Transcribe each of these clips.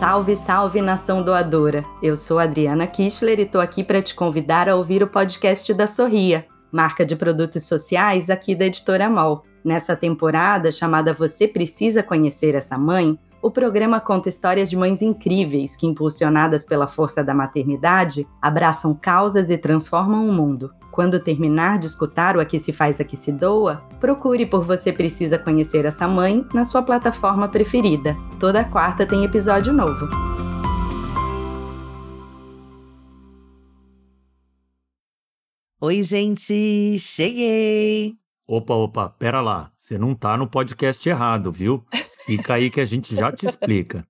Salve, salve nação doadora! Eu sou Adriana Kistler e estou aqui para te convidar a ouvir o podcast da Sorria, marca de produtos sociais aqui da editora MOL. Nessa temporada, chamada Você Precisa Conhecer Essa Mãe, o programa conta histórias de mães incríveis que, impulsionadas pela força da maternidade, abraçam causas e transformam o mundo. Quando terminar de escutar o Aqui Se Faz, Aqui Se Doa, procure por Você Precisa Conhecer Essa Mãe na sua plataforma preferida. Toda quarta tem episódio novo. Oi, gente! Cheguei! Opa, opa, pera lá. Você não tá no podcast errado, viu? Fica aí que a gente já te explica.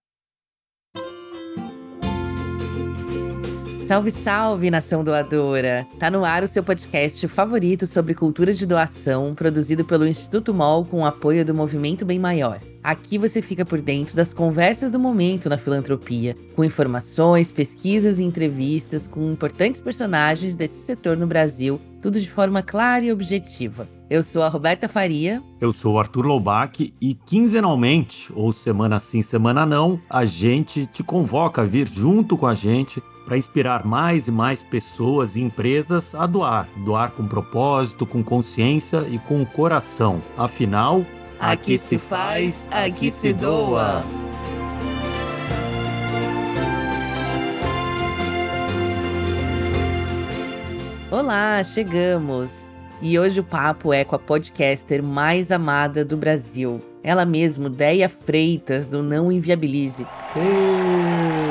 Salve, salve, nação doadora! Tá no ar o seu podcast favorito sobre cultura de doação, produzido pelo Instituto MOL com o apoio do Movimento Bem Maior. Aqui você fica por dentro das conversas do momento na filantropia, com informações, pesquisas e entrevistas com importantes personagens desse setor no Brasil, tudo de forma clara e objetiva. Eu sou a Roberta Faria. Eu sou o Arthur Loubach e quinzenalmente, ou semana sim, semana não, a gente te convoca a vir junto com a gente para inspirar mais e mais pessoas e empresas a doar. Doar com propósito, com consciência e com coração. Afinal, aqui se faz, aqui se doa. Olá, chegamos! E hoje o papo é com a podcaster mais amada do Brasil. Ela mesma, Deia Freitas, do Não Inviabilize. Ei!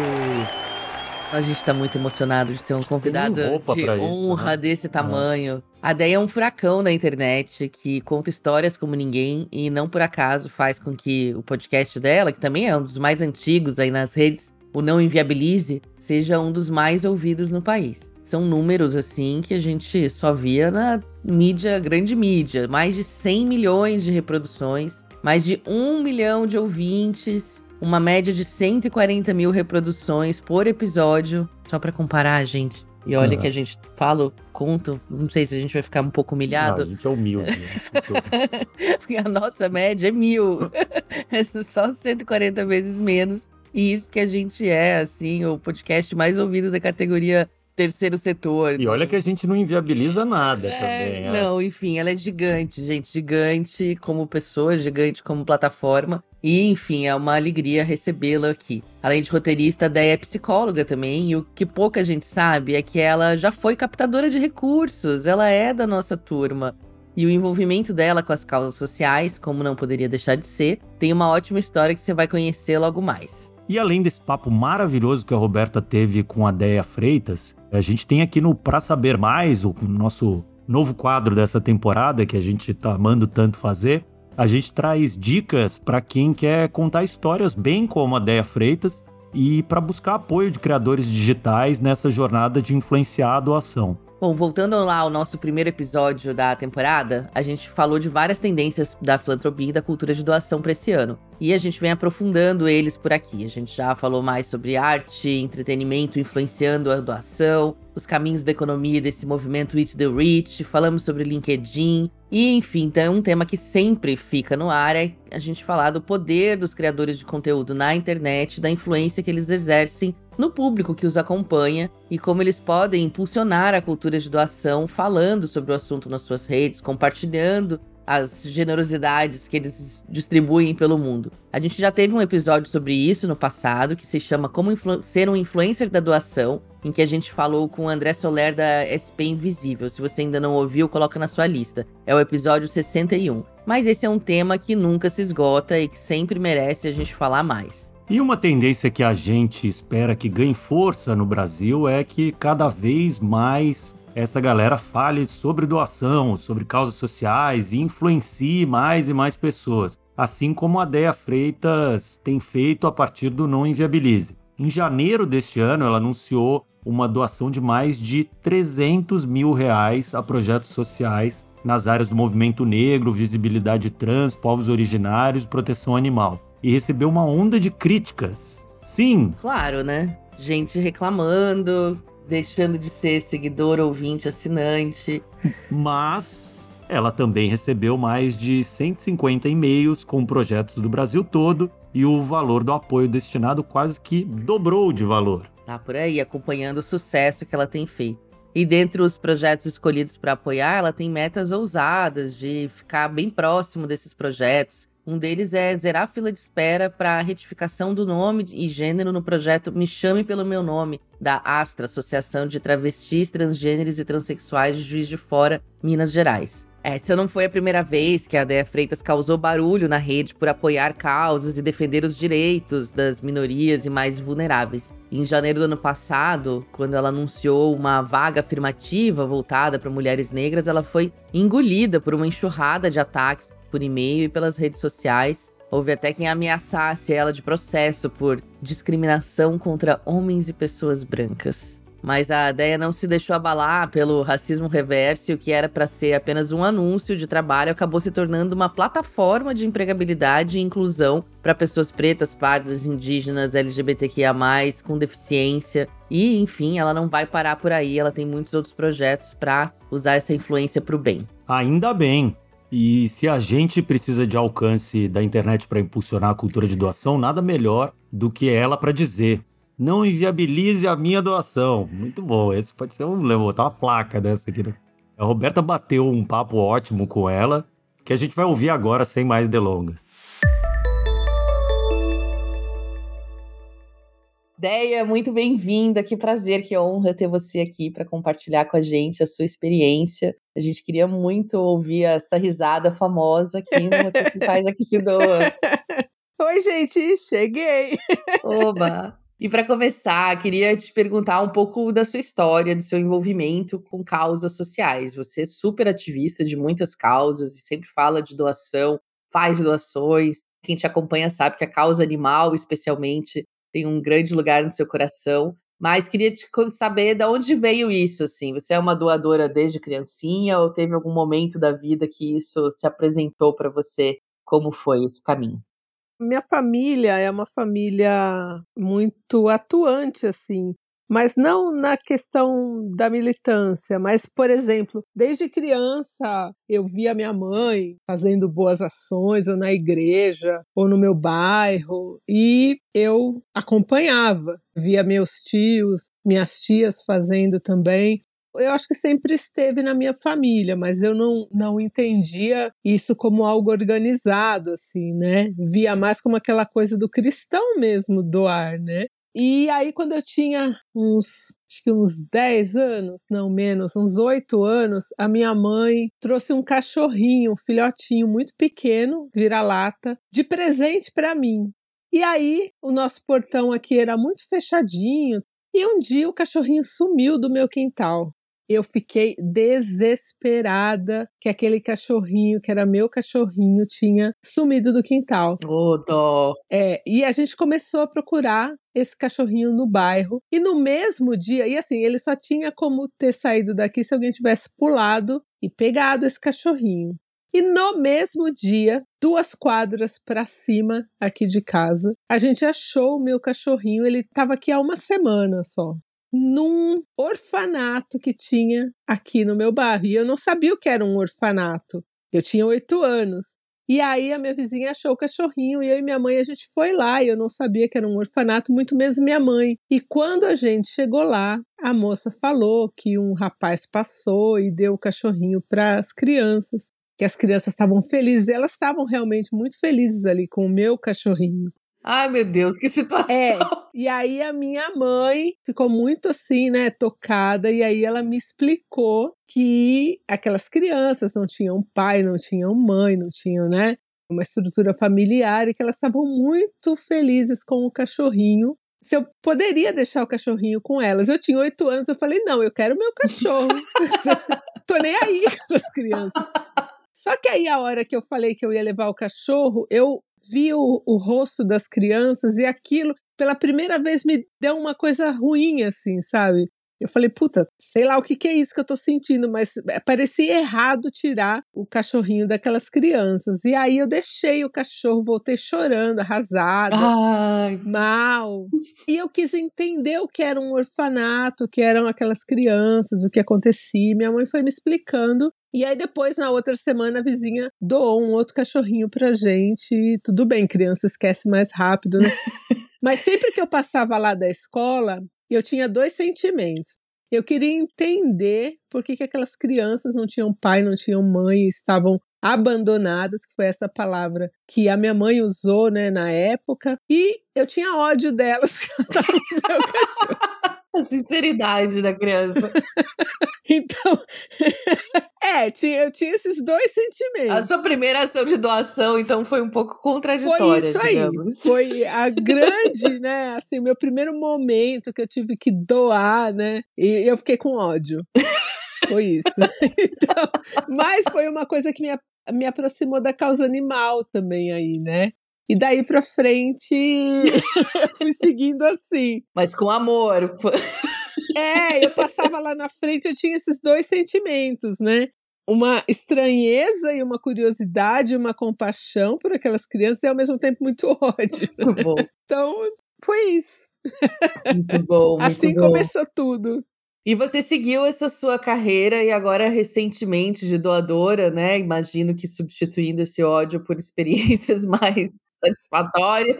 A gente tá muito emocionado de ter um convidado de honra isso, né? desse tamanho. A Deia é um furacão na internet que conta histórias como ninguém e não por acaso faz com que o podcast dela, que também é um dos mais antigos aí nas redes, o Não Inviabilize, seja um dos mais ouvidos no país. São números assim que a gente só via na mídia, grande mídia. Mais de 100 milhões de reproduções, mais de um milhão de ouvintes uma média de 140 mil reproduções por episódio. Só para comparar, gente. E olha uhum. que a gente fala, conto, não sei se a gente vai ficar um pouco humilhado. Não, a gente é humilde. Né? Porque a nossa média é mil. é só 140 vezes menos. E isso que a gente é, assim, o podcast mais ouvido da categoria terceiro setor. E olha que a gente não inviabiliza nada é, também. É. Não, enfim, ela é gigante, gente. Gigante como pessoa, gigante como plataforma. E, enfim, é uma alegria recebê-la aqui. Além de roteirista, a Deia é psicóloga também, e o que pouca gente sabe é que ela já foi captadora de recursos, ela é da nossa turma. E o envolvimento dela com as causas sociais, como não poderia deixar de ser, tem uma ótima história que você vai conhecer logo mais. E além desse papo maravilhoso que a Roberta teve com a Deia Freitas, a gente tem aqui no Pra Saber Mais, o nosso novo quadro dessa temporada que a gente tá amando tanto fazer, a gente traz dicas para quem quer contar histórias bem como a Deia Freitas e para buscar apoio de criadores digitais nessa jornada de influenciar a doação. Bom, voltando lá ao nosso primeiro episódio da temporada, a gente falou de várias tendências da filantropia e da cultura de doação para esse ano. E a gente vem aprofundando eles por aqui. A gente já falou mais sobre arte, entretenimento influenciando a doação, os caminhos da economia desse movimento Eat the Rich, falamos sobre LinkedIn. E, enfim, então um tema que sempre fica no ar é a gente falar do poder dos criadores de conteúdo na internet, da influência que eles exercem no público que os acompanha e como eles podem impulsionar a cultura de doação falando sobre o assunto nas suas redes, compartilhando as generosidades que eles distribuem pelo mundo. A gente já teve um episódio sobre isso no passado, que se chama Como Ser um Influencer da Doação, em que a gente falou com o André Soler da SP Invisível. Se você ainda não ouviu, coloca na sua lista. É o episódio 61. Mas esse é um tema que nunca se esgota e que sempre merece a gente falar mais. E uma tendência que a gente espera que ganhe força no Brasil é que cada vez mais essa galera fale sobre doação, sobre causas sociais e influencie mais e mais pessoas, assim como a Deia Freitas tem feito a partir do Não Inviabilize. Em janeiro deste ano, ela anunciou uma doação de mais de 300 mil reais a projetos sociais nas áreas do movimento negro, visibilidade trans, povos originários proteção animal e recebeu uma onda de críticas. Sim. Claro, né? Gente reclamando, deixando de ser seguidor, ouvinte, assinante. Mas ela também recebeu mais de 150 e-mails com projetos do Brasil todo e o valor do apoio destinado quase que dobrou de valor. Tá por aí, acompanhando o sucesso que ela tem feito. E dentre os projetos escolhidos para apoiar, ela tem metas ousadas de ficar bem próximo desses projetos. Um deles é zerar a fila de espera para a retificação do nome e gênero no projeto Me Chame Pelo Meu Nome, da Astra, Associação de Travestis, Transgêneros e Transsexuais de Juiz de Fora, Minas Gerais. Essa não foi a primeira vez que a Déia Freitas causou barulho na rede por apoiar causas e defender os direitos das minorias e mais vulneráveis. Em janeiro do ano passado, quando ela anunciou uma vaga afirmativa voltada para mulheres negras, ela foi engolida por uma enxurrada de ataques por e-mail e pelas redes sociais. Houve até quem ameaçasse ela de processo por discriminação contra homens e pessoas brancas. Mas a ideia não se deixou abalar pelo racismo reverso e o que era para ser apenas um anúncio de trabalho acabou se tornando uma plataforma de empregabilidade e inclusão para pessoas pretas, pardas, indígenas, LGBTQIA+, com deficiência. E, enfim, ela não vai parar por aí, ela tem muitos outros projetos para usar essa influência para o bem. Ainda bem. E se a gente precisa de alcance da internet para impulsionar a cultura de doação, nada melhor do que ela para dizer não inviabilize a minha doação. Muito bom, esse pode ser um. Botar uma placa dessa aqui. Né? A Roberta bateu um papo ótimo com ela, que a gente vai ouvir agora sem mais delongas. Deia, muito bem-vinda. Que prazer, que honra ter você aqui para compartilhar com a gente a sua experiência. A gente queria muito ouvir essa risada famosa que se faz aqui se doa. Oi, gente, cheguei. Oba! E para começar, queria te perguntar um pouco da sua história, do seu envolvimento com causas sociais. Você é super ativista de muitas causas e sempre fala de doação, faz doações. Quem te acompanha sabe que a causa animal, especialmente, tem um grande lugar no seu coração. Mas queria te saber de onde veio isso, assim. Você é uma doadora desde criancinha ou teve algum momento da vida que isso se apresentou para você? Como foi esse caminho? Minha família é uma família muito atuante, assim, mas não na questão da militância, mas, por exemplo, desde criança eu via minha mãe fazendo boas ações, ou na igreja, ou no meu bairro, e eu acompanhava, via meus tios, minhas tias fazendo também eu acho que sempre esteve na minha família, mas eu não, não entendia isso como algo organizado, assim, né? Via mais como aquela coisa do cristão mesmo doar, né? E aí, quando eu tinha uns, acho que uns 10 anos, não menos, uns 8 anos, a minha mãe trouxe um cachorrinho, um filhotinho muito pequeno, vira-lata, de presente para mim. E aí, o nosso portão aqui era muito fechadinho, e um dia o cachorrinho sumiu do meu quintal eu fiquei desesperada que aquele cachorrinho, que era meu cachorrinho, tinha sumido do quintal. Ô, oh, dó! É, e a gente começou a procurar esse cachorrinho no bairro. E no mesmo dia, e assim, ele só tinha como ter saído daqui se alguém tivesse pulado e pegado esse cachorrinho. E no mesmo dia, duas quadras para cima aqui de casa, a gente achou o meu cachorrinho. Ele estava aqui há uma semana só num orfanato que tinha aqui no meu bairro. E eu não sabia o que era um orfanato. Eu tinha oito anos. E aí a minha vizinha achou o cachorrinho e eu e minha mãe a gente foi lá e eu não sabia que era um orfanato, muito menos minha mãe. E quando a gente chegou lá, a moça falou que um rapaz passou e deu o cachorrinho para as crianças, que as crianças estavam felizes, elas estavam realmente muito felizes ali com o meu cachorrinho. Ai, meu Deus, que situação! É, e aí a minha mãe ficou muito assim, né, tocada, e aí ela me explicou que aquelas crianças não tinham pai, não tinham mãe, não tinham, né, uma estrutura familiar e que elas estavam muito felizes com o cachorrinho. Se eu poderia deixar o cachorrinho com elas. Eu tinha oito anos, eu falei, não, eu quero meu cachorro. Tô nem aí com essas crianças. Só que aí, a hora que eu falei que eu ia levar o cachorro, eu vi o, o rosto das crianças e aquilo, pela primeira vez, me deu uma coisa ruim, assim, sabe? Eu falei, puta, sei lá o que, que é isso que eu tô sentindo, mas é, parecia errado tirar o cachorrinho daquelas crianças. E aí eu deixei o cachorro, voltei chorando, arrasada, Ai. mal. E eu quis entender o que era um orfanato, o que eram aquelas crianças, o que acontecia. Minha mãe foi me explicando E aí depois, na outra semana, a vizinha doou um outro cachorrinho pra gente. E tudo bem, criança esquece mais rápido, né? Mas sempre que eu passava lá da escola, eu tinha dois sentimentos. Eu queria entender por que, que aquelas crianças não tinham pai, não tinham mãe, estavam abandonadas, que foi essa palavra que a minha mãe usou né, na época. E eu tinha ódio delas, porque eu tava no meu cachorro. A sinceridade da criança. então, é, tinha, eu tinha esses dois sentimentos. A sua primeira ação de doação, então, foi um pouco contraditória, Foi isso aí. digamos. Foi a grande, né, assim, meu primeiro momento que eu tive que doar, né, e eu fiquei com ódio. Foi isso. Então, mas foi uma coisa que me, me aproximou da causa animal também aí, né? E daí pra frente, eu fui seguindo assim. Mas com amor. É, eu passava lá na frente, eu tinha esses dois sentimentos, né? Uma estranheza e uma curiosidade, uma compaixão por aquelas crianças e ao mesmo tempo muito ódio. Muito bom. Então, foi isso. Muito bom. Muito assim bom. começou tudo. E você seguiu essa sua carreira e agora recentemente de doadora, né? Imagino que substituindo esse ódio por experiências mais satisfatórias,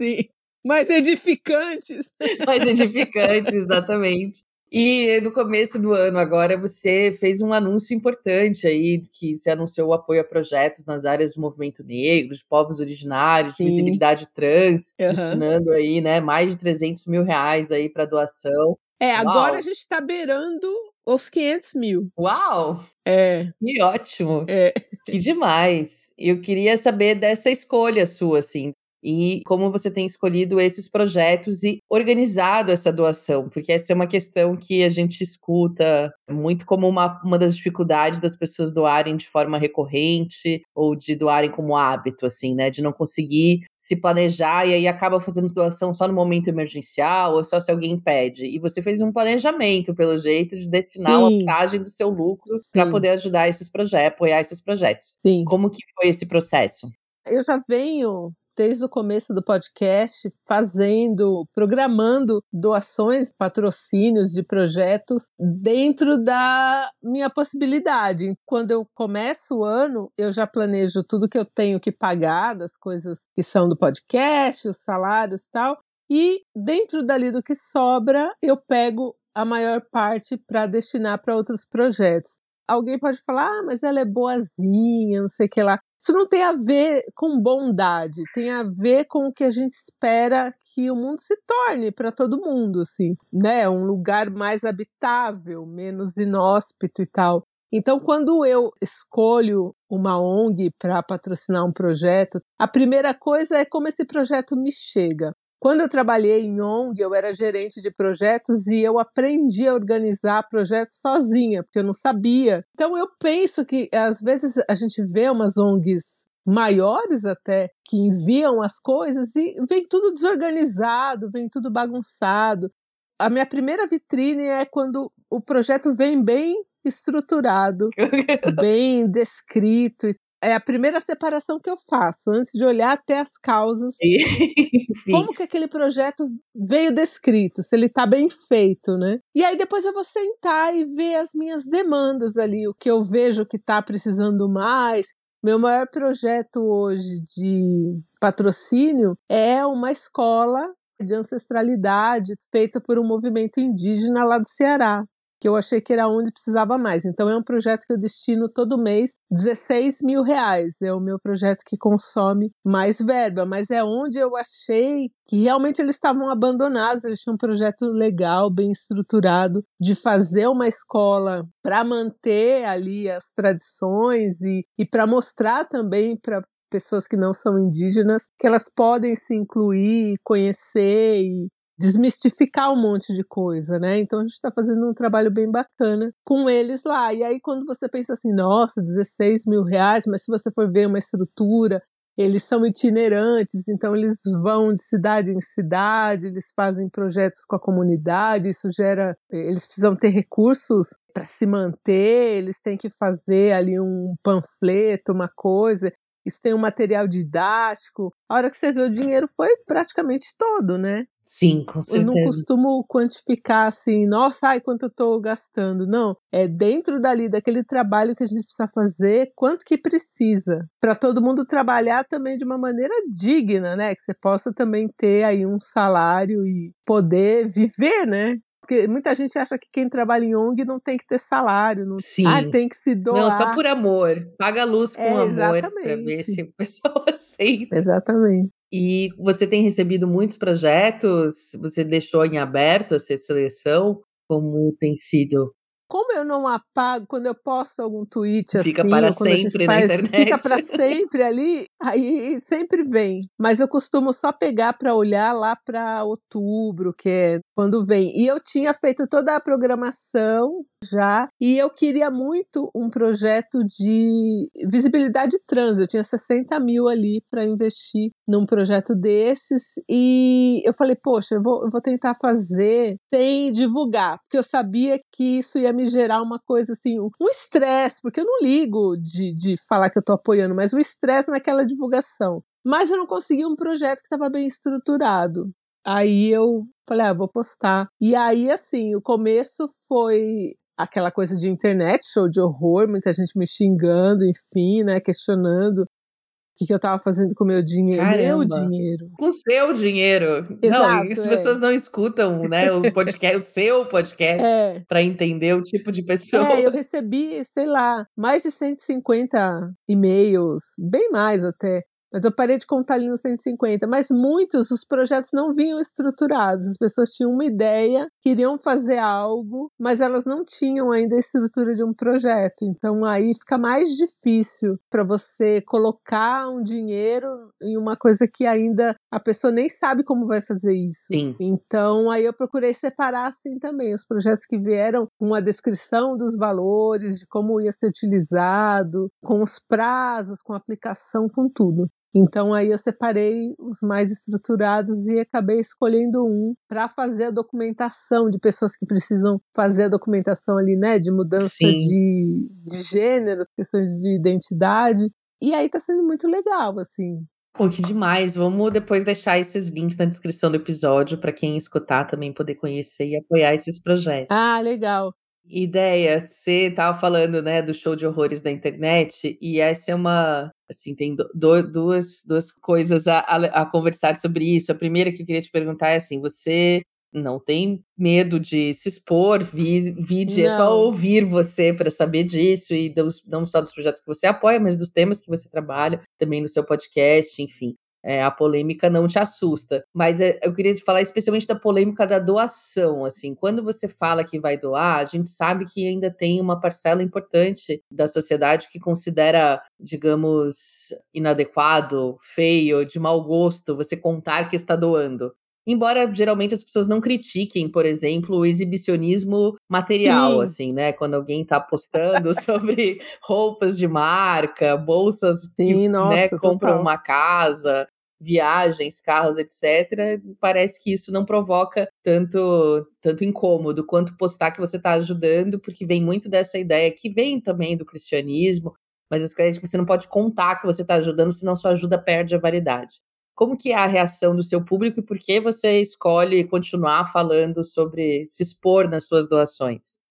Sim. Mais edificantes. mais edificantes, exatamente. E no começo do ano agora você fez um anúncio importante aí, que você anunciou o apoio a projetos nas áreas do movimento negro, de povos originários, de Sim. visibilidade trans, Aham. destinando aí, né, mais de 300 mil reais aí para doação. É, agora Uau. a gente está beirando os 500 mil. Uau! É, Que ótimo! é. Que demais! Eu queria saber dessa escolha sua, assim, e como você tem escolhido esses projetos e organizado essa doação, porque essa é uma questão que a gente escuta muito como uma, uma das dificuldades das pessoas doarem de forma recorrente ou de doarem como hábito, assim, né? De não conseguir se planejar e aí acaba fazendo doação só no momento emergencial ou só se alguém pede. E você fez um planejamento, pelo jeito, de destinar uma Sim. porcentagem do seu lucro para poder ajudar esses projetos, apoiar esses projetos. Sim. Como que foi esse processo? Eu já venho desde o começo do podcast fazendo, programando doações, patrocínios de projetos dentro da minha possibilidade. Quando eu começo o ano, eu já planejo tudo que eu tenho que pagar das coisas que são do podcast, os salários e tal. E dentro dali do que sobra, eu pego a maior parte para destinar para outros projetos. Alguém pode falar, ah, mas ela é boazinha, não sei o que lá. Isso não tem a ver com bondade, tem a ver com o que a gente espera que o mundo se torne para todo mundo, assim, né? Um lugar mais habitável, menos inóspito e tal. Então, quando eu escolho uma ONG para patrocinar um projeto, a primeira coisa é como esse projeto me chega. Quando eu trabalhei em ONG, eu era gerente de projetos e eu aprendi a organizar projetos sozinha, porque eu não sabia. Então eu penso que às vezes a gente vê umas ONGs maiores até que enviam as coisas e vem tudo desorganizado, vem tudo bagunçado. A minha primeira vitrine é quando o projeto vem bem estruturado, bem descrito. É a primeira separação que eu faço, antes de olhar até as causas como que aquele projeto veio descrito, se ele está bem feito, né? E aí depois eu vou sentar e ver as minhas demandas ali, o que eu vejo que está precisando mais. Meu maior projeto hoje de patrocínio é uma escola de ancestralidade feita por um movimento indígena lá do Ceará que eu achei que era onde precisava mais. Então é um projeto que eu destino todo mês 16 mil reais. É o meu projeto que consome mais verba, mas é onde eu achei que realmente eles estavam abandonados. Eles tinham um projeto legal, bem estruturado, de fazer uma escola para manter ali as tradições e, e para mostrar também para pessoas que não são indígenas que elas podem se incluir, conhecer e desmistificar um monte de coisa, né? Então a gente está fazendo um trabalho bem bacana com eles lá. E aí quando você pensa assim, nossa, 16 mil reais, mas se você for ver uma estrutura, eles são itinerantes, então eles vão de cidade em cidade, eles fazem projetos com a comunidade, isso gera, eles precisam ter recursos para se manter, eles têm que fazer ali um panfleto, uma coisa, isso tem um material didático. A hora que você vê o dinheiro foi praticamente todo, né? Sim, com certeza. Eu não costumo quantificar assim, nossa, ai, quanto eu tô gastando. Não, é dentro dali, daquele trabalho que a gente precisa fazer, quanto que precisa. Para todo mundo trabalhar também de uma maneira digna, né? Que você possa também ter aí um salário e poder viver, né? Porque muita gente acha que quem trabalha em ONG não tem que ter salário, não Sim. Ah, tem que se doar. Não, só por amor. Paga a luz com É, amor exatamente. pra ver se a pessoa aceita. Exatamente. E você tem recebido muitos projetos? Você deixou em aberto essa seleção? Como tem sido? Como eu não apago, quando eu posto algum tweet assim, Fica para ou quando a gente sempre na faz, internet. fica para sempre ali, aí sempre vem. Mas eu costumo só pegar para olhar lá para outubro, que é quando vem. E eu tinha feito toda a programação já, e eu queria muito um projeto de visibilidade trans. Eu tinha 60 mil ali para investir num projeto desses, e eu falei, poxa, eu vou, eu vou tentar fazer sem divulgar, porque eu sabia que isso ia me gerar uma coisa assim, um estresse, porque eu não ligo de, de falar que eu tô apoiando, mas o estresse naquela divulgação. Mas eu não consegui um projeto que estava bem estruturado. Aí eu falei, ah, vou postar. E aí, assim, o começo foi aquela coisa de internet, show de horror, muita gente me xingando, enfim, né, questionando o que, que eu tava fazendo com o meu dinheiro. Meu Caramba. dinheiro. Com o seu dinheiro. não, Exato, e as é. pessoas não escutam, né, o podcast, o seu podcast, É, pra entender o tipo de pessoa. É, eu recebi, sei lá, mais de 150 e-mails, bem mais até. Mas eu parei de contar ali nos 150. Mas muitos, os projetos não vinham estruturados. As pessoas tinham uma ideia, queriam fazer algo, mas elas não tinham ainda a estrutura de um projeto. Então aí fica mais difícil para você colocar um dinheiro em uma coisa que ainda a pessoa nem sabe como vai fazer isso. Sim. Então, aí eu procurei separar assim também os projetos que vieram com a descrição dos valores, de como ia ser utilizado, com os prazos, com a aplicação, com tudo. Então aí eu separei os mais estruturados e acabei escolhendo um para fazer a documentação de pessoas que precisam fazer a documentação ali, né, de mudança Sim. de, de gênero, questões de identidade. E aí tá sendo muito legal, assim. Pô, que demais. Vamos depois deixar esses links na descrição do episódio para quem escutar também poder conhecer e apoiar esses projetos. Ah, legal. Ideia, você tava falando, né, do show de horrores da internet, e essa é uma, assim, tem do- do- duas, duas coisas a, a, a conversar sobre isso. A primeira que eu queria te perguntar é assim, você não tem medo de se expor, vi, vide, é só ouvir você para saber disso, e dos- não só dos projetos que você apoia, mas dos temas que você trabalha, também no seu podcast, enfim. É, a polêmica não te assusta. Mas é, eu queria te falar especialmente da polêmica da doação. Assim, quando você fala que vai doar, a gente sabe que ainda tem uma parcela importante da sociedade que considera, digamos, inadequado, feio, de mau gosto você contar que está doando. Embora geralmente as pessoas não critiquem, por exemplo, o exibicionismo material, Sim. assim, né? Quando alguém está postando sobre roupas de marca, bolsas que Sim, nossa, né, compram uma casa, viagens, carros, etc. Parece que isso não provoca tanto, tanto incômodo quanto postar que você está ajudando, porque vem muito dessa ideia que vem também do cristianismo, mas ideia de que você não pode contar que você está ajudando, senão sua ajuda perde a validade. Como que é a reação do seu público e por que você escolhe continuar falando sobre se expor nas suas doações?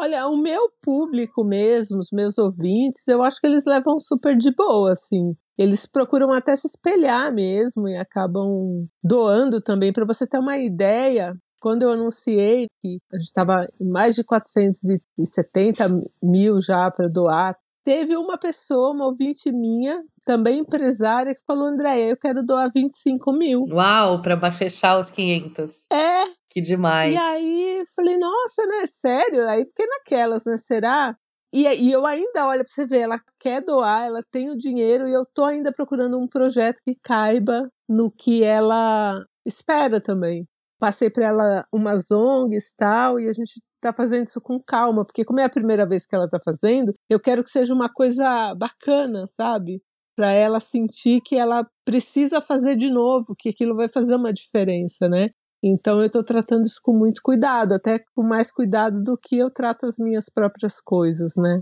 Olha, o meu público mesmo, os meus ouvintes, eu acho que eles levam super de boa, assim. Eles procuram até se espelhar mesmo e acabam doando também. Para você ter uma ideia, quando eu anunciei que a gente estava em mais de 470 mil já para doar, teve uma pessoa, uma ouvinte minha, também empresária, que falou: Andréia, eu quero doar 25 mil. Uau, para fechar os 500. É, Que demais. e aí, falei, nossa, né? Sério? Aí fiquei naquelas, né? Será? E, e eu ainda, olha, pra você ver, ela quer doar, ela tem o dinheiro e eu tô ainda procurando um projeto que caiba no que ela espera também. Passei para ela umas ONGs e tal, e a gente tá fazendo isso com calma, porque como é a primeira vez que ela tá fazendo, eu quero que seja uma coisa bacana, sabe? Para ela sentir que ela precisa fazer de novo, que aquilo vai fazer uma diferença, né? Então eu estou tratando isso com muito cuidado, até com mais cuidado do que eu trato as minhas próprias coisas, né?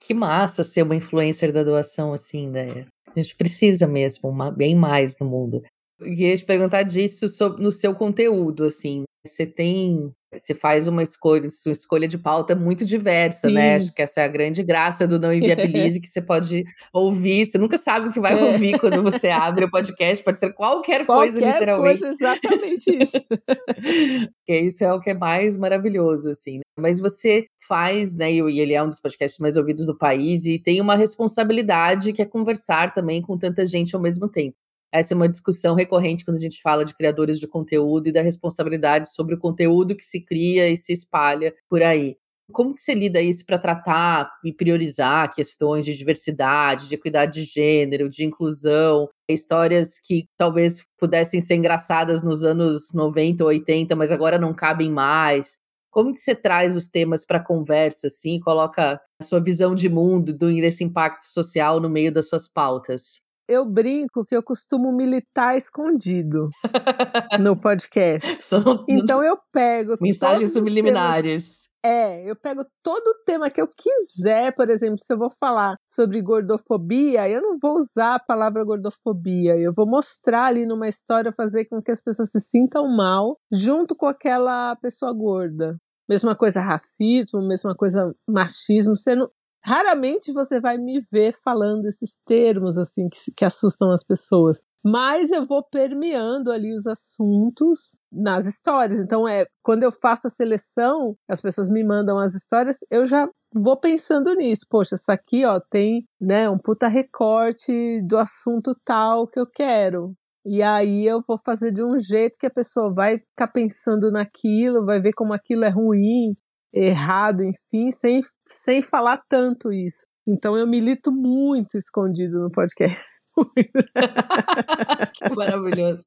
Que massa ser uma influencer da doação assim, né? A gente precisa mesmo, uma- bem mais no mundo. Eu queria te perguntar disso sobre, no seu conteúdo, assim. Você tem. Você faz uma escolha, sua escolha de pauta muito diversa, né? Sim. né? Acho que essa é a grande graça do Não Inviabilize, que você pode ouvir. Você nunca sabe o que vai é. ouvir quando você abre o podcast, pode ser qualquer, qualquer coisa, literalmente. Coisa, exatamente isso. que isso é o que é mais maravilhoso, assim. Né? Mas você faz, né? E ele é um dos podcasts mais ouvidos do país, e tem uma responsabilidade que é conversar também com tanta gente ao mesmo tempo. Essa é uma discussão recorrente quando a gente fala de criadores de conteúdo e da responsabilidade sobre o conteúdo que se cria e se espalha por aí. Como que você lida isso para tratar e priorizar questões de diversidade, de equidade de gênero, de inclusão, histórias que talvez pudessem ser engraçadas nos anos 90 ou 80, mas agora não cabem mais? Como que você traz os temas para conversa assim, coloca a sua visão de mundo, desse impacto social no meio das suas pautas? Eu brinco que eu costumo militar escondido no podcast. Não, então eu pego. Mensagens subliminares. É, eu pego todo o tema que eu quiser, por exemplo, se eu vou falar sobre gordofobia, eu não vou usar a palavra gordofobia, eu vou mostrar ali numa história, fazer com que as pessoas se sintam mal junto com aquela pessoa gorda. Mesma coisa racismo, mesma coisa machismo, você não, Raramente você vai me ver falando esses termos assim que, que assustam as pessoas. Mas eu vou permeando ali os assuntos nas histórias. Então, é quando eu faço a seleção, as pessoas me mandam as histórias, eu já vou pensando nisso. Poxa, isso aqui ó, tem né, um puta recorte do assunto tal que eu quero. E aí eu vou fazer de um jeito que a pessoa vai ficar pensando naquilo, vai ver como aquilo é ruim, errado, enfim, sem, sem falar tanto isso. Então eu milito muito escondido no podcast. Maravilhoso.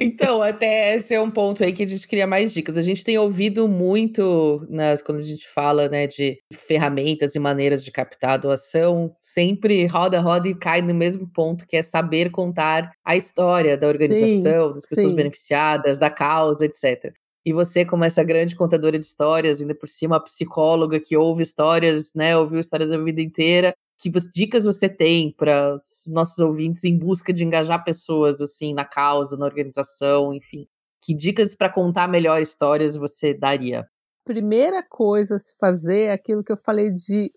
Então, até esse é um ponto aí que a gente queria mais dicas. A gente tem ouvido muito nas, quando a gente fala né, de ferramentas e maneiras de captar a doação, sempre roda, roda e cai no mesmo ponto, que é saber contar a história da organização, sim, das pessoas sim. beneficiadas, da causa, etc. E você, como essa grande contadora de histórias, ainda por cima, psicóloga que ouve histórias, né? Ouviu histórias a vida inteira. Que dicas você tem para os nossos ouvintes em busca de engajar pessoas, assim, na causa, na organização, enfim? Que dicas para contar melhor histórias você daria? Primeira coisa a se fazer é aquilo que eu falei de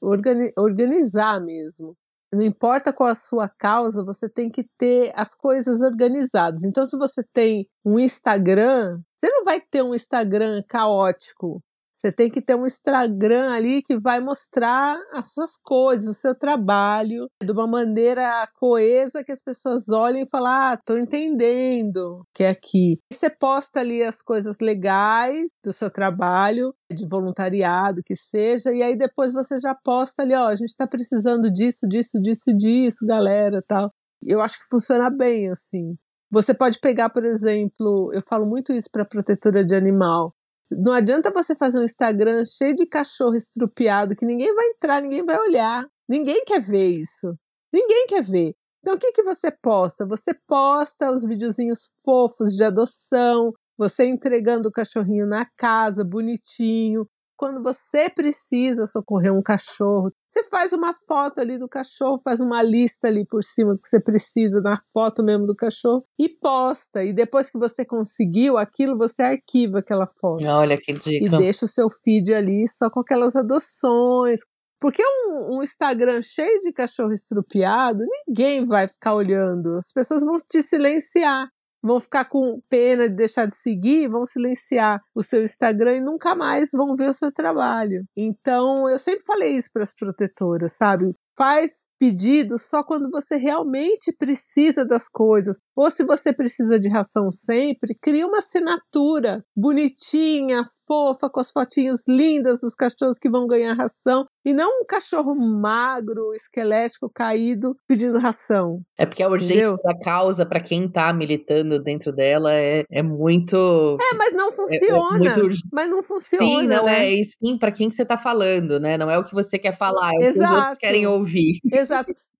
organizar mesmo não importa qual a sua causa, você tem que ter as coisas organizadas. Então, se você tem um Instagram, você não vai ter um Instagram caótico. Você tem que ter um Instagram ali que vai mostrar as suas coisas, o seu trabalho, de uma maneira coesa que as pessoas olhem e falem: Ah, tô entendendo que é aqui. Você posta ali as coisas legais do seu trabalho, de voluntariado, que seja, e aí depois você já posta ali: Ó, a gente tá precisando disso, disso, disso, disso, galera, tal. Eu acho que funciona bem assim. Você pode pegar, por exemplo, eu falo muito isso para protetora de animal. Não adianta você fazer um Instagram cheio de cachorro estrupiado que ninguém vai entrar, ninguém vai olhar. Ninguém quer ver isso. Ninguém quer ver. Então o que, que você posta? Você posta os videozinhos fofos de adoção, você entregando o cachorrinho na casa, bonitinho, quando você precisa socorrer um cachorro, você faz uma foto ali do cachorro, faz uma lista ali por cima do que você precisa na foto mesmo do cachorro e posta. E depois que você conseguiu aquilo, você arquiva aquela foto. Olha que dica. E deixa o seu feed ali só com aquelas adoções. Porque um, um Instagram cheio de cachorro estrupiado, ninguém vai ficar olhando. As pessoas vão te silenciar vão ficar com pena de deixar de seguir, vão silenciar o seu Instagram e nunca mais vão ver o seu trabalho. Então, eu sempre falei isso para as protetoras, sabe? Faz pedido só quando você realmente precisa das coisas. Ou se você precisa de ração sempre, cria uma assinatura bonitinha, fofa, com as fotinhos lindas dos cachorros que vão ganhar ração. E não um cachorro magro, esquelético, caído, pedindo ração. É porque a urgência Entendeu? da causa, para quem tá militando dentro dela, é, é muito. É, mas não funciona. É, é muito... Mas não funciona. Sim, não né? é. Sim, para quem que você tá falando, né? Não é o que você quer falar, é o Exato. que os outros querem ouvir. Exato.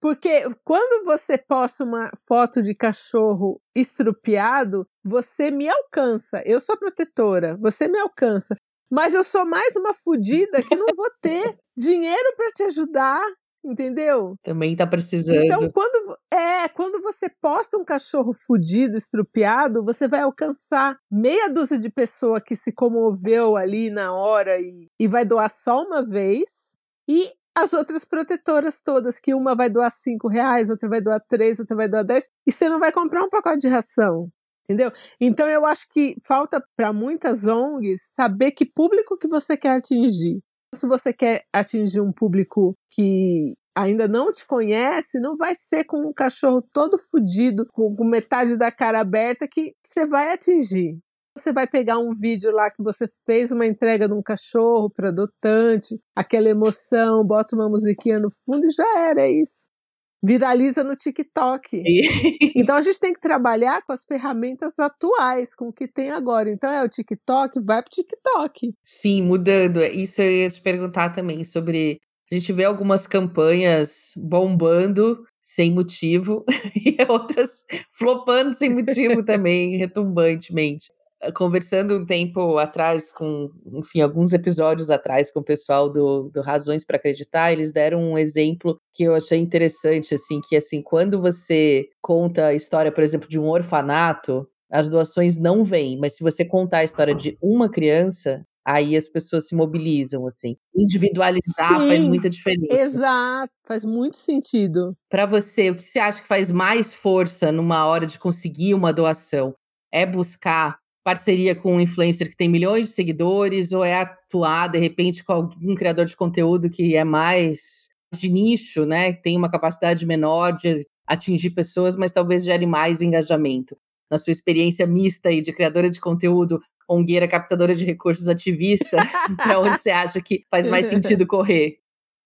Porque quando você posta uma foto de cachorro estrupiado, você me alcança. Eu sou protetora, você me alcança. Mas eu sou mais uma fodida que não vou ter dinheiro para te ajudar. entendeu? Também tá precisando. Então, quando é, quando você posta um cachorro fudido, estrupiado, você vai alcançar meia dúzia de pessoa que se comoveu ali na hora e, e vai doar só uma vez. E as outras protetoras todas, que uma vai doar cinco reais, outra vai doar três, outra vai doar dez, e você não vai comprar um pacote de ração. Entendeu? Então eu acho que falta para muitas ONGs saber que público que você quer atingir. Se você quer atingir um público que ainda não te conhece, não vai ser com um cachorro todo fodido, com, com metade da cara aberta, que você vai atingir. Você vai pegar um vídeo lá que você fez uma entrega de um cachorro para adotante, aquela emoção, bota uma musiquinha no fundo e já era, é isso viraliza no TikTok. então a gente tem que trabalhar com as ferramentas atuais, com o que tem agora. Então é o TikTok, vai pro TikTok. Sim, mudando. Isso eu ia te perguntar também sobre. A gente vê algumas campanhas bombando sem motivo e outras flopando sem motivo também, retumbantemente conversando um tempo atrás com, enfim, alguns episódios atrás com o pessoal do, do Razões para Acreditar, eles deram um exemplo que eu achei interessante, assim, que assim, quando você conta a história, por exemplo, de um orfanato, as doações não vêm, mas se você contar a história de uma criança, aí as pessoas se mobilizam, assim. Individualizar Sim, faz muita diferença. Exato, faz muito sentido. Para você, o que você acha que faz mais força numa hora de conseguir uma doação? É buscar parceria com um influencer que tem milhões de seguidores, ou é atuar, de repente, com algum criador de conteúdo que é mais de nicho, né? Tem uma capacidade menor de atingir pessoas, mas talvez gere mais engajamento. Na sua experiência mista aí de criadora de conteúdo, ongueira, captadora de recursos, ativista, para onde você acha que faz mais sentido correr?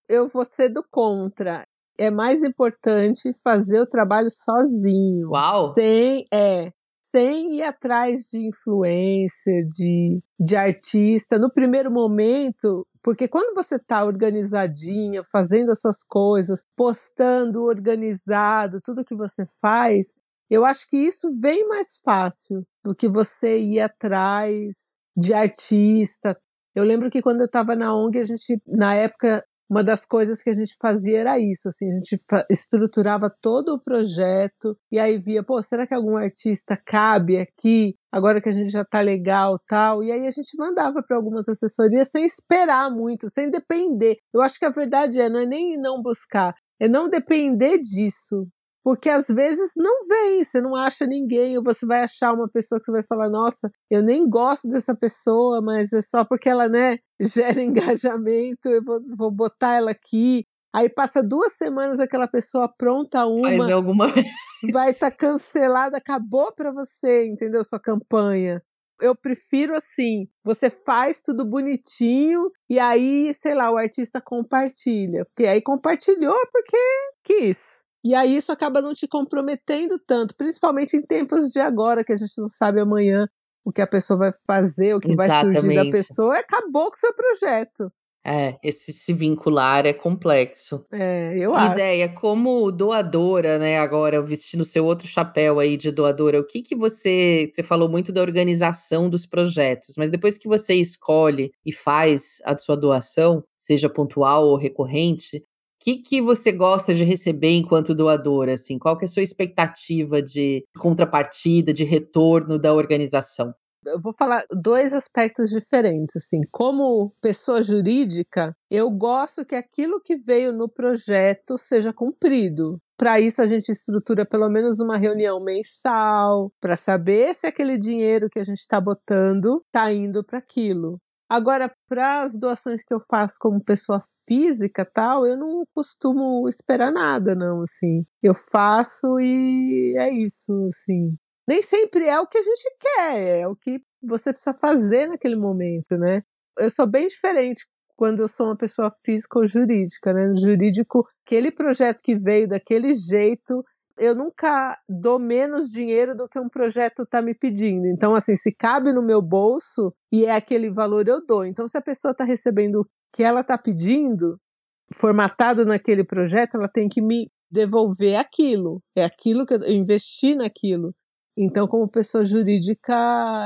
Eu vou ser do contra. É mais importante fazer o trabalho sozinho. Uau! Tem, é sem ir atrás de influencer, de, de artista. No primeiro momento, porque quando você está organizadinha, fazendo as suas coisas, postando organizado, tudo que você faz, eu acho que isso vem mais fácil do que você ir atrás de artista. Eu lembro que quando eu estava na ONG, a gente, na época, uma das coisas que a gente fazia era isso, assim, a gente estruturava todo o projeto e aí via, pô, será que algum artista cabe aqui? Agora que a gente já tá legal, tal, e aí a gente mandava para algumas assessorias sem esperar muito, sem depender. Eu acho que a verdade é, não é nem não buscar, é não depender disso, porque às vezes não vem, você não acha ninguém, ou você vai achar uma pessoa que você vai falar, nossa, eu nem gosto dessa pessoa, mas é só porque ela, né, gera engajamento, eu vou, vou botar ela aqui. Aí passa duas semanas aquela pessoa pronta uma. Faz alguma vez. Vai estar tá cancelada, acabou para você, entendeu? Sua campanha. Eu prefiro assim, você faz tudo bonitinho e aí, sei lá, o artista compartilha. Porque aí compartilhou porque quis. E aí isso acaba não te comprometendo tanto, principalmente em tempos de agora, que a gente não sabe amanhã o que a pessoa vai fazer, o que Exatamente. vai surgir da pessoa, acabou com o seu projeto. É, esse se vincular é complexo. É, eu acho. Ideia, como doadora, né, agora, vestindo seu outro chapéu aí de doadora, o que que você, você falou muito da organização dos projetos, mas depois que você escolhe e faz a sua doação, seja pontual ou recorrente, que, que você gosta de receber enquanto doadora? Assim? Qual que é a sua expectativa de contrapartida, de retorno da organização? eu vou falar dois aspectos diferentes. Assim, como pessoa jurídica, eu gosto que aquilo que veio no projeto seja cumprido. Para isso, a gente estrutura pelo menos uma reunião mensal para saber se aquele dinheiro que a gente está botando está indo para aquilo. Agora, para as doações que eu faço como pessoa física tal, eu não costumo esperar nada, não, assim. Eu faço e é isso, assim. Nem sempre é o que a gente quer, é o que você precisa fazer naquele momento, né? Eu sou bem diferente quando eu sou uma pessoa física ou jurídica, né? No jurídico, aquele projeto que veio daquele jeito, eu nunca dou menos dinheiro do que um projeto está me pedindo. Então, assim, se cabe no meu bolso e é aquele valor, eu dou. Então, se a pessoa está recebendo o que ela está pedindo, formatado naquele projeto, ela tem que me devolver aquilo. É aquilo que eu investi naquilo. Então, como pessoa jurídica,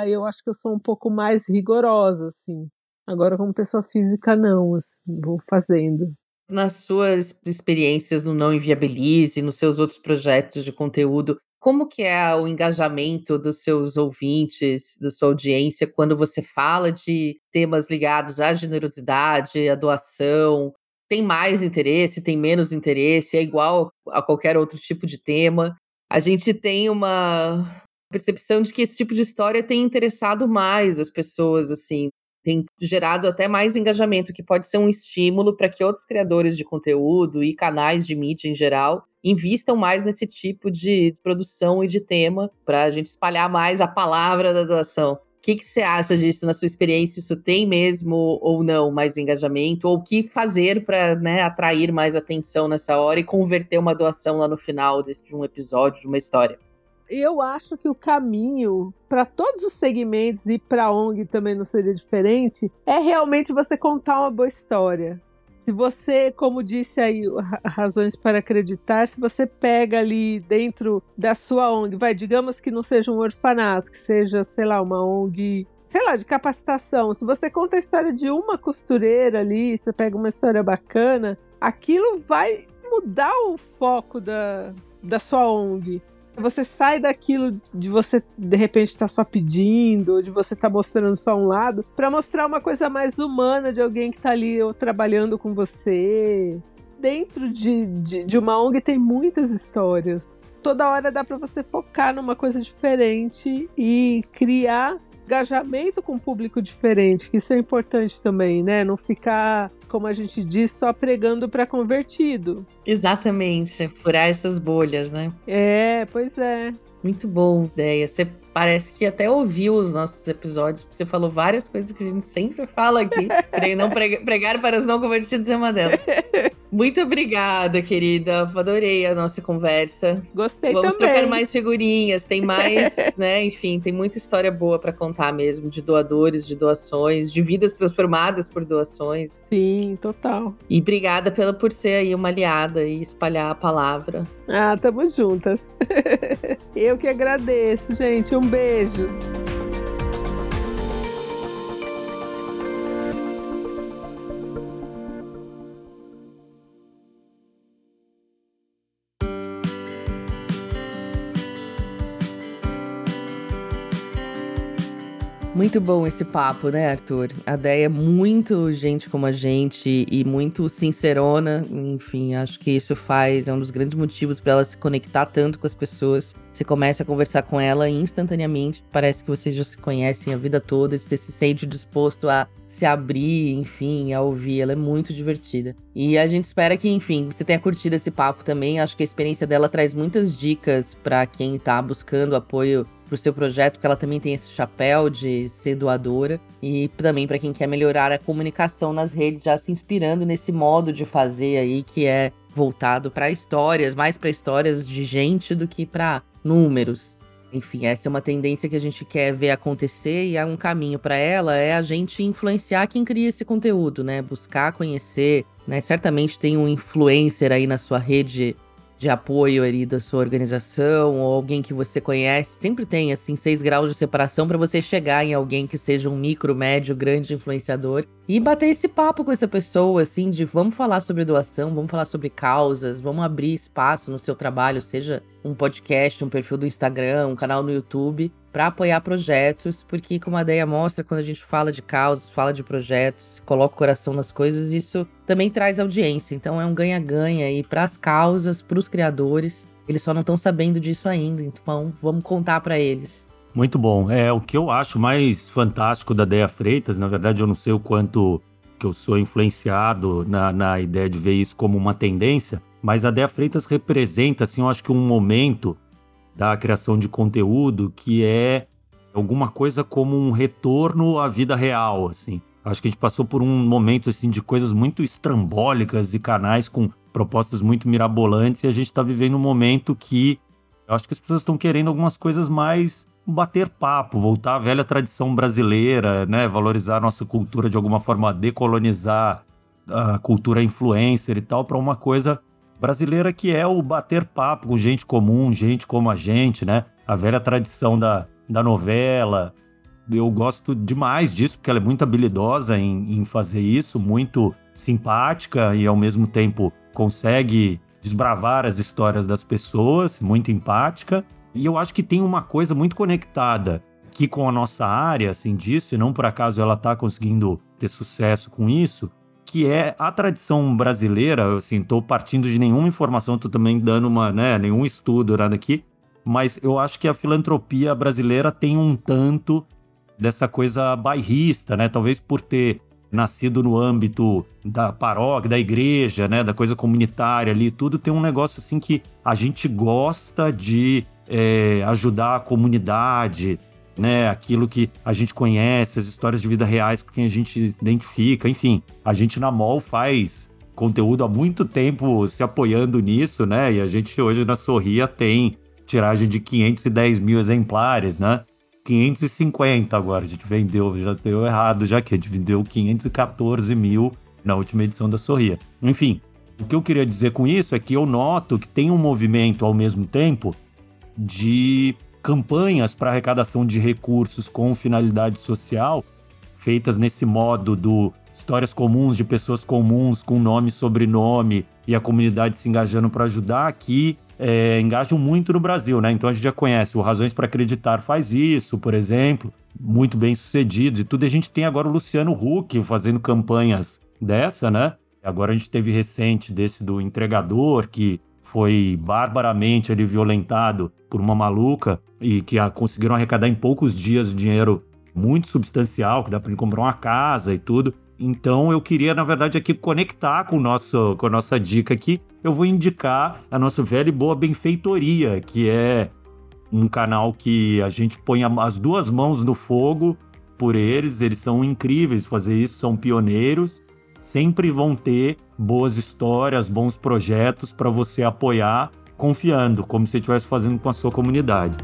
eu acho que eu sou um pouco mais rigorosa, assim. Agora, como pessoa física, não, assim, vou fazendo. Nas suas experiências no Não Inviabilize, nos seus outros projetos de conteúdo, como que é o engajamento dos seus ouvintes, da sua audiência, quando você fala de temas ligados à generosidade, à doação? Tem mais interesse, tem menos interesse, é igual a qualquer outro tipo de tema? A gente tem uma percepção de que esse tipo de história tem interessado mais as pessoas, assim, tem gerado até mais engajamento, que pode ser um estímulo para que outros criadores de conteúdo e canais de mídia em geral invistam mais nesse tipo de produção e de tema para a gente espalhar mais a palavra da doação. O que, você acha disso na sua experiência? Isso tem mesmo ou não mais engajamento? Ou o que fazer para né, atrair mais atenção nessa hora e converter uma doação lá no final desse, de um episódio, de uma história? Eu acho que o caminho para todos os segmentos e para ONG também não seria diferente é realmente você contar uma boa história. Se você, como disse aí, razões para acreditar, se você pega ali dentro da sua ONG, vai, digamos que não seja um orfanato, que seja, sei lá, uma ONG sei lá, de capacitação. Se você conta a história de uma costureira ali, você pega uma história bacana, aquilo vai mudar o foco da, da sua ONG. Você sai daquilo de você de repente estar tá só pedindo, de você estar tá mostrando só um lado, para mostrar uma coisa mais humana de alguém que está ali trabalhando com você. Dentro de, de, de uma ONG tem muitas histórias. Toda hora dá para você focar numa coisa diferente e criar engajamento com um público diferente, que isso é importante também, né? Não ficar, como a gente diz, só pregando para convertido. Exatamente, furar essas bolhas, né? É, pois é. Muito boa ideia. Você parece que até ouviu os nossos episódios, porque você falou várias coisas que a gente sempre fala aqui. não pregar para os não convertidos é uma delas. Muito obrigada, querida. Adorei a nossa conversa. Gostei Vamos também. trocar mais figurinhas. Tem mais, né? Enfim, tem muita história boa para contar mesmo, de doadores, de doações, de vidas transformadas por doações. Sim, total. E obrigada pela por ser aí uma aliada e espalhar a palavra. Ah, tamo juntas. Eu que agradeço, gente. Um beijo. Muito bom esse papo, né, Arthur? A ideia é muito gente como a gente e muito sincerona. Enfim, acho que isso faz, é um dos grandes motivos para ela se conectar tanto com as pessoas. Você começa a conversar com ela instantaneamente, parece que vocês já se conhecem a vida toda, você se sente disposto a se abrir, enfim, a ouvir. Ela é muito divertida. E a gente espera que, enfim, você tenha curtido esse papo também. Acho que a experiência dela traz muitas dicas para quem tá buscando apoio pro seu projeto, porque ela também tem esse chapéu de ser doadora. E também para quem quer melhorar a comunicação nas redes, já se inspirando nesse modo de fazer aí que é voltado para histórias, mais para histórias de gente do que para números. Enfim, essa é uma tendência que a gente quer ver acontecer e é um caminho para ela é a gente influenciar quem cria esse conteúdo, né? Buscar conhecer, né? Certamente tem um influencer aí na sua rede de apoio ali da sua organização ou alguém que você conhece. Sempre tem, assim, seis graus de separação para você chegar em alguém que seja um micro, médio, grande influenciador e bater esse papo com essa pessoa, assim, de vamos falar sobre doação, vamos falar sobre causas, vamos abrir espaço no seu trabalho, seja um podcast, um perfil do Instagram, um canal no YouTube, para apoiar projetos, porque como a ideia mostra, quando a gente fala de causas, fala de projetos, coloca o coração nas coisas, isso também traz audiência. Então é um ganha-ganha aí para as causas, para os criadores. Eles só não estão sabendo disso ainda, então vamos contar para eles. Muito bom. É o que eu acho mais fantástico da Deia Freitas. Na verdade, eu não sei o quanto que eu sou influenciado na, na ideia de ver isso como uma tendência, mas a Deia Freitas representa, assim, eu acho que um momento da criação de conteúdo, que é alguma coisa como um retorno à vida real, assim. Acho que a gente passou por um momento assim de coisas muito estrambólicas e canais com propostas muito mirabolantes e a gente está vivendo um momento que eu acho que as pessoas estão querendo algumas coisas mais bater papo, voltar à velha tradição brasileira, né, valorizar a nossa cultura de alguma forma, decolonizar a cultura influencer e tal para uma coisa brasileira que é o bater papo com gente comum, gente como a gente, né? A velha tradição da, da novela. Eu gosto demais disso, porque ela é muito habilidosa em, em fazer isso, muito simpática e ao mesmo tempo consegue desbravar as histórias das pessoas, muito empática. E eu acho que tem uma coisa muito conectada aqui com a nossa área, assim, disso, e não por acaso ela está conseguindo ter sucesso com isso, que é a tradição brasileira, assim, tô partindo de nenhuma informação, tô também dando uma, né, nenhum estudo, nada aqui, mas eu acho que a filantropia brasileira tem um tanto dessa coisa bairrista, né, talvez por ter nascido no âmbito da paróquia, da igreja, né, da coisa comunitária ali, tudo tem um negócio assim que a gente gosta de é, ajudar a comunidade, né? Aquilo que a gente conhece, as histórias de vida reais com quem a gente se identifica, enfim. A gente na MOL faz conteúdo há muito tempo se apoiando nisso, né? E a gente hoje na Sorria tem tiragem de 510 mil exemplares, né? 550 agora, a gente vendeu, já deu errado, já que a gente vendeu 514 mil na última edição da Sorria. Enfim, o que eu queria dizer com isso é que eu noto que tem um movimento ao mesmo tempo de campanhas para arrecadação de recursos com finalidade social, feitas nesse modo do histórias comuns de pessoas comuns com nome e sobrenome e a comunidade se engajando para ajudar, que é, engajam muito no Brasil, né? Então a gente já conhece o Razões para Acreditar faz isso, por exemplo, muito bem sucedido e tudo. A gente tem agora o Luciano Huck fazendo campanhas dessa, né? Agora a gente teve recente desse do entregador, que foi barbaramente ali violentado por uma maluca e que a, conseguiram arrecadar em poucos dias o dinheiro muito substancial, que dá para ele comprar uma casa e tudo. Então eu queria, na verdade, aqui conectar com, o nosso, com a nossa dica aqui. Eu vou indicar a nossa velha e boa benfeitoria, que é um canal que a gente põe as duas mãos no fogo por eles. Eles são incríveis fazer isso, são pioneiros. Sempre vão ter boas histórias, bons projetos para você apoiar, confiando, como se estivesse fazendo com a sua comunidade.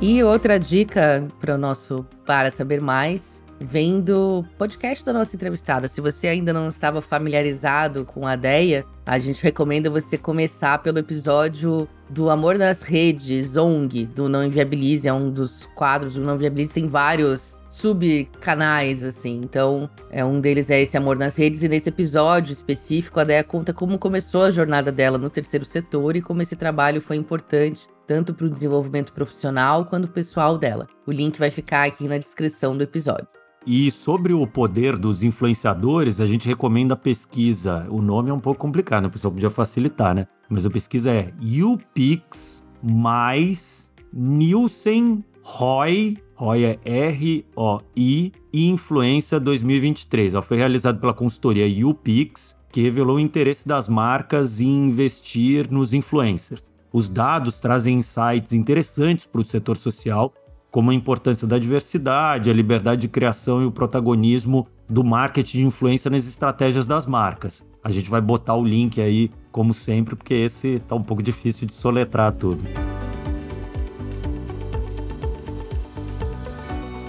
E outra dica para o nosso Para Saber Mais vem do podcast da nossa entrevistada. Se você ainda não estava familiarizado com a ideia, a gente recomenda você começar pelo episódio do Amor nas Redes, ONG, do Não Inviabilize, é um dos quadros do Não Inviabilize, tem vários subcanais, assim. Então, é um deles é esse Amor nas Redes, e nesse episódio específico, a Deia conta como começou a jornada dela no terceiro setor e como esse trabalho foi importante tanto para o desenvolvimento profissional quanto pessoal dela. O link vai ficar aqui na descrição do episódio. E sobre o poder dos influenciadores, a gente recomenda a pesquisa. O nome é um pouco complicado, né? o pessoal podia facilitar, né? Mas a pesquisa é YouPix mais Nielsen Roy, Roy é R-O-I, Influência 2023. Ela foi realizada pela consultoria YouPix, que revelou o interesse das marcas em investir nos influencers. Os dados trazem insights interessantes para o setor social como a importância da diversidade, a liberdade de criação e o protagonismo do marketing de influência nas estratégias das marcas. A gente vai botar o link aí, como sempre, porque esse tá um pouco difícil de soletrar tudo.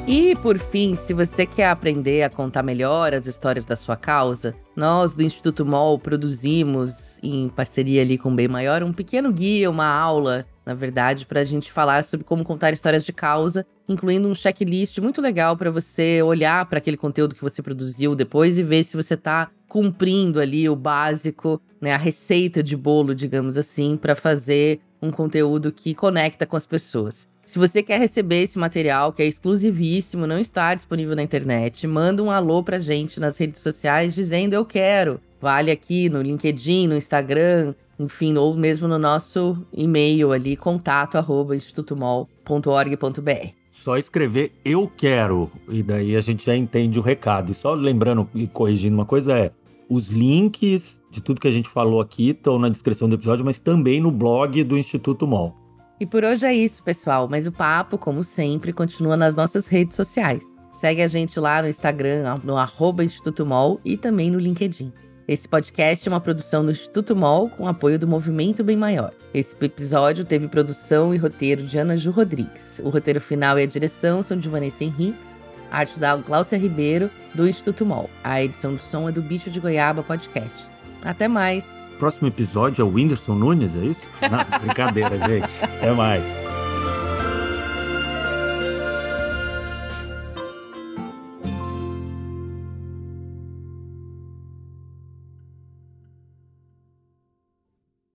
E por fim, se você quer aprender a contar melhor as histórias da sua causa, nós do Instituto MOL produzimos, em parceria ali com o Bem Maior, um pequeno guia, uma aula na verdade, para a gente falar sobre como contar histórias de causa, incluindo um checklist muito legal para você olhar para aquele conteúdo que você produziu depois e ver se você está cumprindo ali o básico, né, a receita de bolo, digamos assim, para fazer um conteúdo que conecta com as pessoas. Se você quer receber esse material, que é exclusivíssimo, não está disponível na internet, manda um alô pra gente nas redes sociais dizendo eu quero. Vale aqui no LinkedIn, no Instagram, enfim, ou mesmo no nosso e-mail ali, contato arroba institutomol.org.br. Só escrever eu quero, e daí a gente já entende o recado. E só lembrando e corrigindo uma coisa é, os links de tudo que a gente falou aqui estão na descrição do episódio, mas também no blog do Instituto MOL. E por hoje é isso, pessoal. Mas o papo, como sempre, continua nas nossas redes sociais. Segue a gente lá no Instagram, no arroba Instituto MOL e também no LinkedIn. Esse podcast é uma produção do Instituto MOL com apoio do Movimento Bem Maior. Esse episódio teve produção e roteiro de Ana Ju Rodrigues. O roteiro final e a direção são de Vanessa Henriques, arte da Gláucia Ribeiro, do Instituto MOL. A edição do som é do Bicho de Goiaba Podcast. Até mais! Próximo episódio é o Whindersson Nunes, é isso? Não, brincadeira, gente. Até mais.